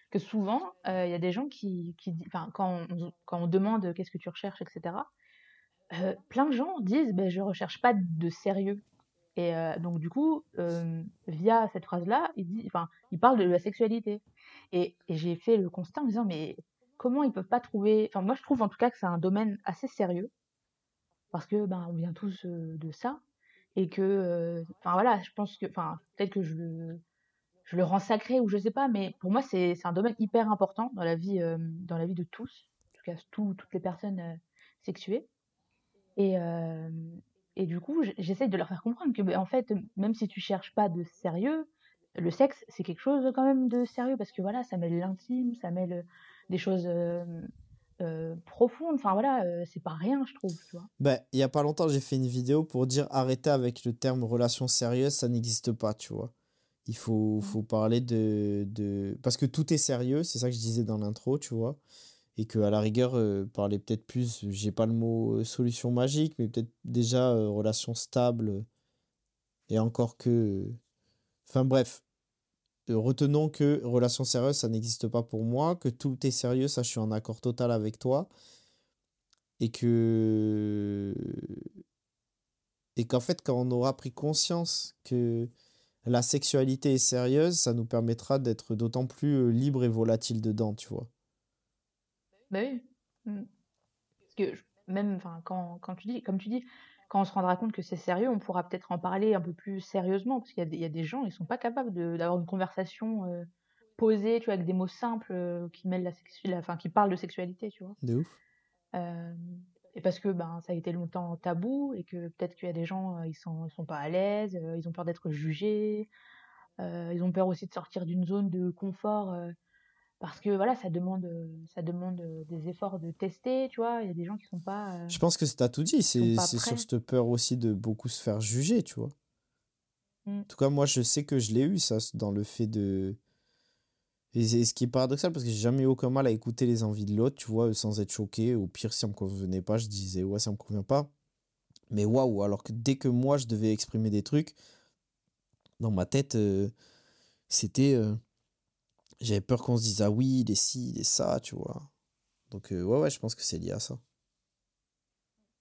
que souvent, euh, il y a des gens qui, qui quand on, quand on demande qu'est-ce que tu recherches, etc., euh, plein de gens disent ben, je recherche pas de sérieux. Et euh, donc, du coup, euh, via cette phrase-là, il, il parle de la sexualité. Et, j'ai fait le constat en me disant, mais comment ils peuvent pas trouver. Enfin, moi, je trouve en tout cas que c'est un domaine assez sérieux. Parce que, ben, on vient tous euh, de ça. Et que, enfin, voilà, je pense que, enfin, peut-être que je le rends sacré ou je sais pas, mais pour moi, c'est un domaine hyper important dans la vie, dans la vie de tous. En tout cas, toutes les personnes sexuées. Et, et du coup, j'essaye de leur faire comprendre que, ben, en fait, même si tu cherches pas de sérieux, le sexe, c'est quelque chose quand même de sérieux parce que voilà, ça mêle l'intime, ça mêle euh, des choses euh, euh, profondes. Enfin voilà, c'est pas rien, je trouve. Tu vois. Ben, il y a pas longtemps, j'ai fait une vidéo pour dire arrêtez avec le terme relation sérieuse, ça n'existe pas, tu vois. Il faut, mmh. faut parler de, de. Parce que tout est sérieux, c'est ça que je disais dans l'intro, tu vois et que à la rigueur euh, parler peut-être plus j'ai pas le mot euh, solution magique mais peut-être déjà euh, relation stable et encore que enfin bref retenons que relation sérieuse ça n'existe pas pour moi que tout est sérieux ça je suis en accord total avec toi et que et qu'en fait quand on aura pris conscience que la sexualité est sérieuse ça nous permettra d'être d'autant plus libre et volatile dedans tu vois bah oui. Mmh. Parce que même, quand, quand tu dis, comme tu dis, quand on se rendra compte que c'est sérieux, on pourra peut-être en parler un peu plus sérieusement, parce qu'il y, a des- il y a des gens, ils sont pas capables d'avoir une conversation euh, posée, tu vois, avec des mots simples euh, qui mêlent la enfin, qui parlent de sexualité, tu vois. De ouf. Euh, et parce que ben ça a été longtemps tabou et que peut-être qu'il y a des gens ils sont ils sont pas à l'aise, ils ont peur d'être jugés, ils ont peur aussi de sortir d'une zone de confort parce que voilà, ça demande, ça demande des efforts de tester, tu vois. Il y a des gens qui sont pas. je pense que c'est à tout dit. C'est sur cette peur aussi de beaucoup se faire juger, tu vois. Mmh. En tout cas, moi, je sais que je l'ai eu, ça, dans le fait de. Et ce qui est paradoxal, parce que j'ai jamais eu aucun mal à écouter les envies de l'autre, tu vois, sans être choqué. Au pire, si ça me convenait pas, je disais, ouais, ça me convient pas. Mais waouh, alors que dès que moi, je devais exprimer des trucs, dans ma tête, euh, c'était. Euh, j'avais peur qu'on se dise, ah oui, est ci, est ça, tu vois. Donc, euh, ouais, ouais, je pense que c'est lié à ça.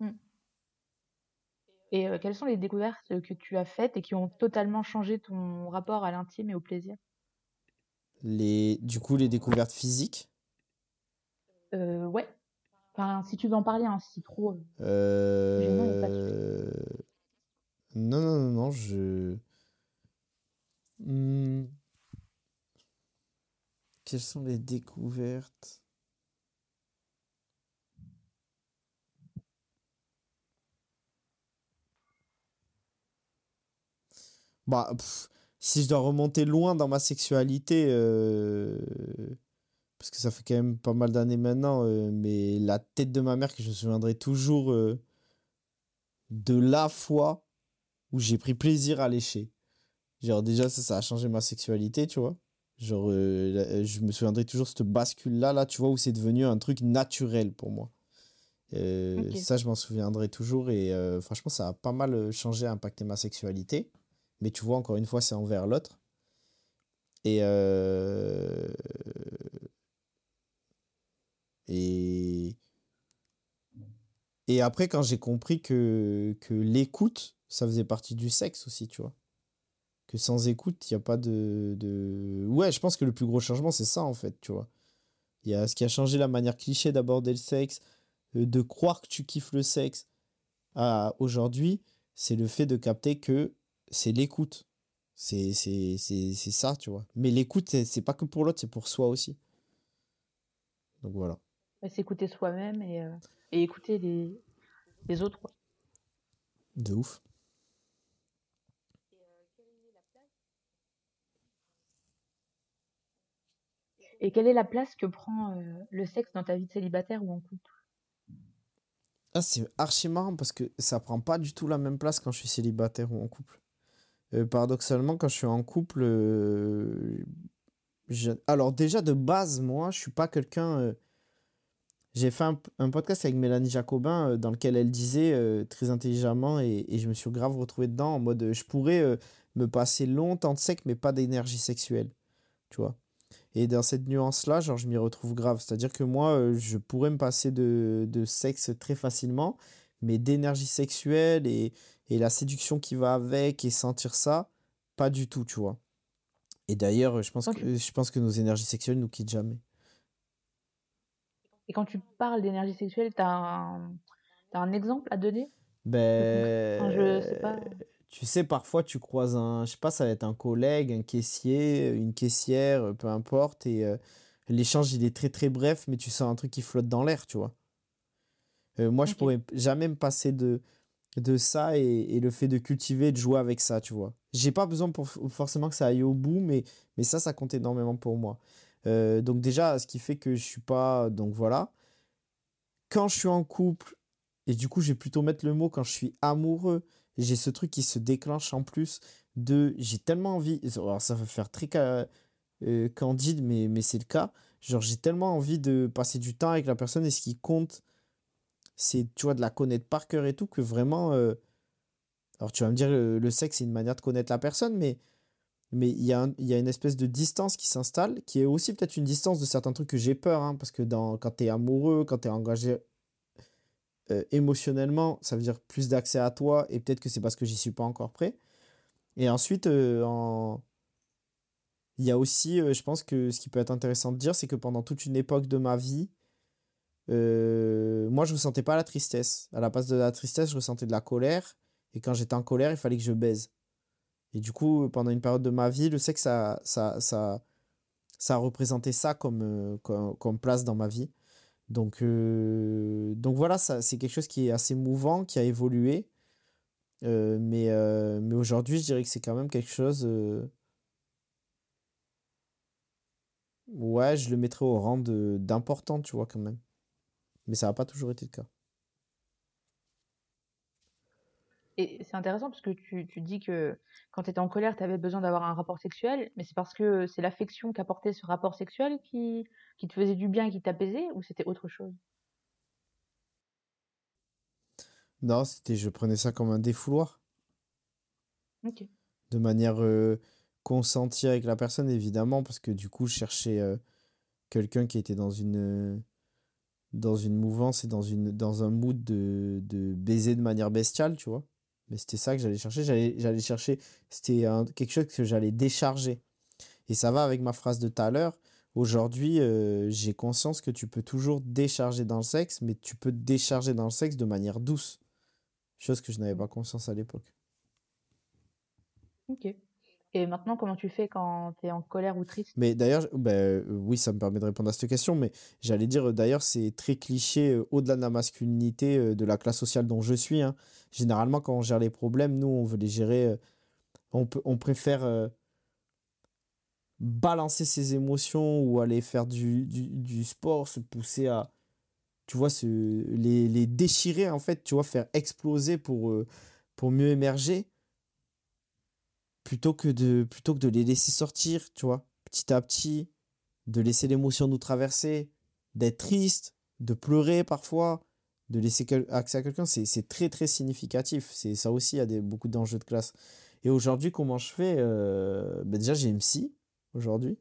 Mmh. Et quelles sont les découvertes que tu as faites et qui ont totalement changé ton rapport à l'intime et au plaisir? Les, du coup, les découvertes physiques? Euh, Ouais. Enfin, si tu veux en parler, hein, si trop. Euh... Non, non, non, non, je. Hmm. Quelles sont les découvertes? Bah, si je dois remonter loin dans ma sexualité, euh, parce que ça fait quand même pas mal d'années maintenant, euh, mais la tête de ma mère que je me souviendrai toujours euh, de la fois où j'ai pris plaisir à lécher. Genre déjà ça, ça a changé ma sexualité, tu vois. Genre je me souviendrai toujours de cette bascule là, tu vois, où c'est devenu un truc naturel pour moi. Ça, je m'en souviendrai toujours et franchement, ça a pas mal changé, impacté ma sexualité. Mais tu vois, encore une fois, c'est envers l'autre. Et, euh, et, et après, quand j'ai compris que, que l'écoute, ça faisait partie du sexe aussi, tu vois. Que sans écoute, il n'y a pas de, de... Ouais, je pense que le plus gros changement, c'est ça, en fait, tu vois. Il y a ce qui a changé la manière cliché d'aborder le sexe, euh, de croire que tu kiffes le sexe. À aujourd'hui, c'est le fait de capter que c'est l'écoute. C'est ça, tu vois. Mais l'écoute, c'est pas que pour l'autre, c'est pour soi aussi. Donc voilà. C'est écouter soi-même et, euh, et, écouter les, les autres. De ouf. Et quelle est la place que prend euh, le sexe dans ta vie de célibataire ou en couple? Ah, C'est archi marrant parce que ça prend pas du tout la même place quand je suis célibataire ou en couple. Euh, paradoxalement, quand je suis en couple, euh, alors déjà de base, moi, je suis pas quelqu'un. J'ai fait un, podcast avec Mélanie Jacobin dans lequel elle disait très intelligemment et, et, je me suis grave retrouvé dedans en mode je pourrais me passer longtemps de sec mais pas d'énergie sexuelle, tu vois. Et dans cette nuance-là, genre, je m'y retrouve grave. C'est-à-dire que moi, je pourrais me passer de, de sexe très facilement, mais d'énergie sexuelle et, et la séduction qui va avec et sentir ça, pas du tout, tu vois. Et d'ailleurs, je, pense que, je pense que nos énergies sexuelles nous quittent jamais. Et quand tu parles d'énergie sexuelle, tu as, un... un exemple à donner? Ben. je sais pas. Tu sais, parfois, tu croises un. Je sais pas, ça va être un collègue, un caissier, une caissière, peu importe. Et euh, l'échange, il est très très bref, mais tu sens un truc qui flotte dans l'air, tu vois. Euh, moi, je pourrais jamais me passer de, de ça et, le fait de cultiver, de jouer avec ça, tu vois. J'ai pas besoin pour, forcément que ça aille au bout, mais, mais ça, ça compte énormément pour moi. Euh, donc déjà, ce qui fait que je suis pas... Donc voilà. Quand je suis en couple, et du coup, je vais plutôt mettre le mot quand je suis amoureux, j'ai ce truc qui se déclenche en plus de... J'ai tellement envie... Alors ça va faire très euh, candide, mais, c'est le cas. Genre, j'ai tellement envie de passer du temps avec la personne et ce qui compte c'est, tu vois, de la connaître par cœur et tout, que vraiment. Euh, alors, tu vas me dire, le, sexe, c'est une manière de connaître la personne, mais mais il y, a une espèce de distance qui s'installe, qui est aussi peut-être une distance de certains trucs que j'ai peur, hein, parce que quand tu es amoureux, quand tu es engagé euh, émotionnellement, ça veut dire plus d'accès à toi, et peut-être que c'est parce que j'y suis pas encore prêt. Et ensuite, euh, il y a aussi, je pense que ce qui peut être intéressant de dire, c'est que pendant toute une époque de ma vie, euh, moi, je ressentais pas la tristesse. À la place de la tristesse, je ressentais de la colère. Et quand j'étais en colère, il fallait que je baise. Et du coup, pendant une période de ma vie, le sexe, ça, ça, ça, ça a représenté ça comme, euh, comme, place dans ma vie. Donc, euh, donc voilà, c'est quelque chose qui est assez mouvant, qui a évolué. Euh, mais euh, mais aujourd'hui, je dirais que c'est quand même quelque chose. Ouais, je le mettrais au rang d'important, tu vois, quand même. Mais ça n'a pas toujours été le cas. Et c'est intéressant parce que tu, tu dis que quand tu étais en colère, tu avais besoin d'avoir un rapport sexuel, mais c'est parce que c'est l'affection qu'apportait ce rapport sexuel qui, qui te faisait du bien et qui t'apaisait, ou c'était autre chose? Non, c'était je prenais ça comme un défouloir. Ok. De manière euh, consentie avec la personne, évidemment, parce que du coup, je cherchais euh, quelqu'un qui était dans une, dans une mouvance et dans, une, dans un mood de, de baiser de manière bestiale, tu vois. Mais c'était ça que j'allais chercher. J'allais chercher, c'était quelque chose que j'allais décharger. Et ça va avec ma phrase de tout à l'heure. Aujourd'hui, euh, j'ai conscience que tu peux toujours décharger dans le sexe, mais tu peux décharger dans le sexe de manière douce. Chose que je n'avais pas conscience à l'époque. Ok. Et maintenant, comment tu fais quand tu es en colère ou triste? Mais d'ailleurs, ben, euh, oui, ça me permet de répondre à cette question, mais j'allais dire, d'ailleurs, c'est très cliché, euh, au-delà de la masculinité, euh, de la classe sociale dont je suis. Hein. Généralement, quand on gère les problèmes, nous, on veut les gérer, on, peut, on préfère balancer ses émotions ou aller faire du, du, du, sport, se pousser à, tu vois, se, les, les déchirer, en fait, tu vois, faire exploser pour, pour mieux émerger plutôt que de plutôt que de les laisser sortir, tu vois, petit à petit, de laisser l'émotion nous traverser, d'être triste, de pleurer parfois, de laisser accès à quelqu'un, c'est très très significatif. C'est ça aussi, il y a des, beaucoup d'enjeux de classe. Et aujourd'hui, comment je fais euh, ben Déjà, j'ai MC aujourd'hui.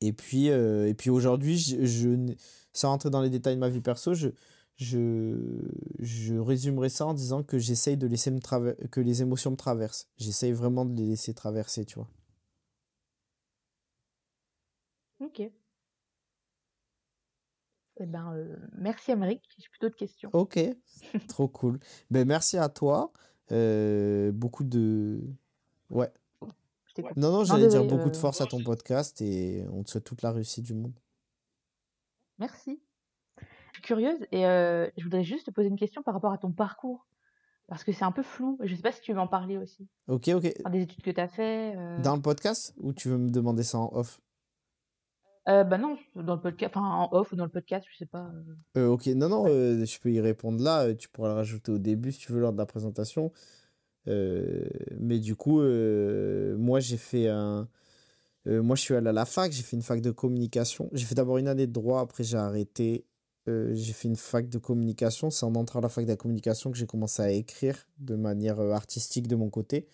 Et puis, euh, et puis aujourd'hui, je, je, sans rentrer dans les détails de ma vie perso, je, je, je résumerai ça en disant que j'essaye de laisser me que les émotions me traversent. J'essaye vraiment de les laisser traverser, tu vois. Ok. Eh ben, euh, merci Amérique. J'ai plutôt de questions. Ok, trop cool. Ben, merci à toi. Euh, beaucoup de. Ouais. Non, non, j'allais dire beaucoup de euh, force à ton podcast et on te souhaite toute la réussite du monde. Merci curieuse et euh, je voudrais juste te poser une question par rapport à ton parcours. Parce que c'est un peu flou. Je sais pas si tu veux en parler aussi. Ok, ok. des études que tu as fait. Euh. Dans le podcast ou tu veux me demander ça en off? Euh, bah non, dans le podcast, enfin en off ou dans le podcast, je sais pas. Euh, ok, non, non, je peux y répondre là. Tu pourras le rajouter au début si tu veux lors de la présentation. mais du coup, moi j'ai fait un. moi je suis allé à la fac, j'ai fait une fac de communication. J'ai fait d'abord une année de droit, après j'ai arrêté euh, j'ai fait une fac de communication. C'est en entrant à la fac de communication que j'ai commencé à écrire de manière euh, artistique de mon côté.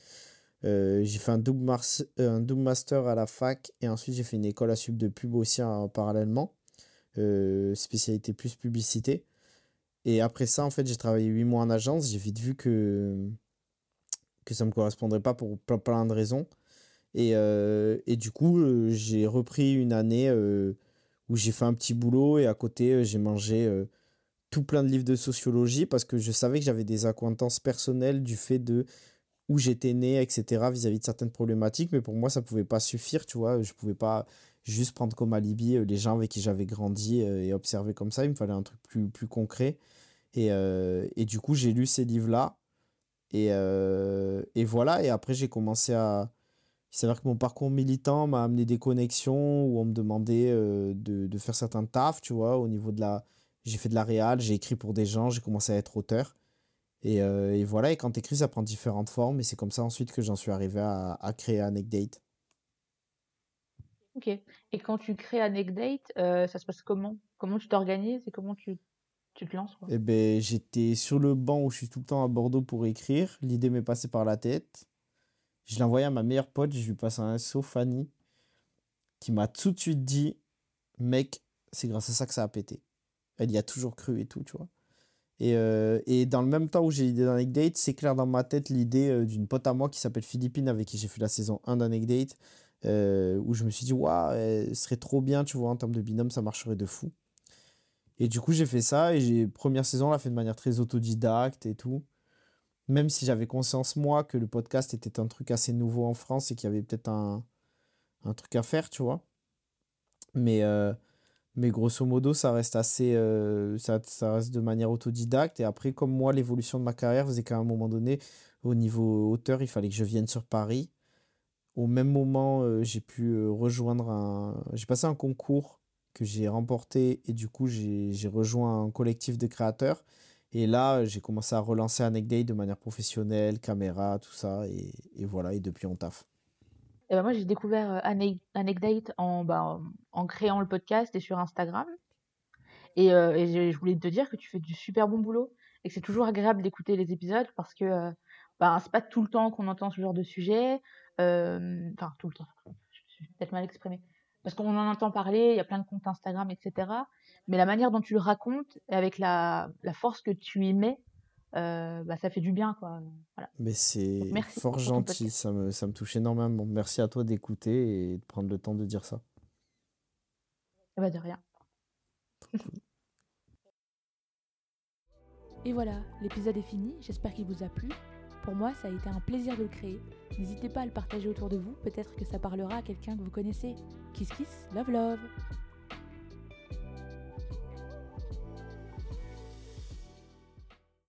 Euh, j'ai fait un double, un double master à la fac et ensuite j'ai fait une école à sub de pub aussi parallèlement. spécialité plus publicité. Et après ça, en fait, j'ai travaillé 8 mois en agence. J'ai vite vu que, que ça ne me correspondrait pas pour plein, de raisons. Et, et du coup, j'ai repris une année où j'ai fait un petit boulot et à côté, euh, j'ai mangé euh, tout plein de livres de sociologie parce que je savais que j'avais des acquaintances personnelles du fait de où j'étais né, etc., vis-à-vis de certaines problématiques. Mais pour moi, ça ne pouvait pas suffire, tu vois. Je ne pouvais pas juste prendre comme alibi euh, les gens avec qui j'avais grandi et observer comme ça. Il me fallait un truc plus, plus concret. Et, du coup, j'ai lu ces livres-là. Et voilà. Et après, j'ai commencé à, il s'avère que mon parcours militant m'a amené des connexions où on me demandait euh, de, de, faire certains tafs, tu vois, au niveau de la... J'ai fait de la réal, j'ai écrit pour des gens, j'ai commencé à être auteur. Et, euh, et voilà, et quand tu écris, ça prend différentes formes, et c'est comme ça ensuite que j'en suis arrivé à, à créer Anecdate. Ok. Et quand tu crées Anecdate, euh, ça se passe comment? Comment tu t'organises et comment tu, tu te lances Eh ben, j'étais sur le banc où je suis tout le temps à Bordeaux pour écrire. L'idée m'est passée par la tête. Je l'ai envoyé à ma meilleure pote, je lui passe un SO, Fanny, qui m'a tout de suite dit Mec, c'est grâce à ça que ça a pété. Elle y a toujours cru et tout, tu vois. Et, euh, dans le même temps où j'ai l'idée d'Anecdate, c'est clair dans ma tête l'idée euh, d'une pote à moi qui s'appelle Philippine, avec qui j'ai fait la saison 1 d'Anecdate, euh, où je me suis dit, waouh, ce serait trop bien, tu vois, en termes de binôme, ça marcherait de fou. Et du coup, j'ai fait ça, et j'ai première saison, on l'a fait de manière très autodidacte et tout même si j'avais conscience, moi, que le podcast était un truc assez nouveau en France et qu'il y avait peut-être un, un, truc à faire, tu vois. Mais, euh, Mais grosso modo, ça reste assez. euh, ça, ça reste de manière autodidacte. Et après, comme moi, l'évolution de ma carrière faisait qu'à un moment donné, au niveau auteur, il fallait que je vienne sur Paris. Au même moment, euh, j'ai pu rejoindre un. J'ai passé un concours que j'ai remporté et du coup, j'ai rejoint un collectif de créateurs. Et là, j'ai commencé à relancer Anecdate de manière professionnelle, caméra, tout ça. Et, voilà, et depuis, on taffe. Et ben moi, j'ai découvert euh, Ane- Anecdate en, bah, en créant le podcast et sur Instagram. Et, euh, je voulais te dire que tu fais du super bon boulot et que c'est toujours agréable d'écouter les épisodes parce que euh, bah, c'est pas tout le temps qu'on entend ce genre de sujet. euh, Enfin, tout le temps. Je suis peut-être mal exprimée. Parce qu'on en entend parler, il y a plein de comptes Instagram, etc. Mais la manière dont tu le racontes, et avec la, la force que tu y mets, euh, bah, ça fait du bien, quoi. Voilà. Mais c'est merci fort gentil, podcast. ça me, ça me touche énormément. Merci à toi d'écouter et de prendre le temps de dire ça. Eh ben, de rien. Et voilà, l'épisode est fini, j'espère qu'il vous a plu. Pour moi, ça a été un plaisir de le créer. N'hésitez pas à le partager autour de vous, peut-être que ça parlera à quelqu'un que vous connaissez. Kiss kiss, love love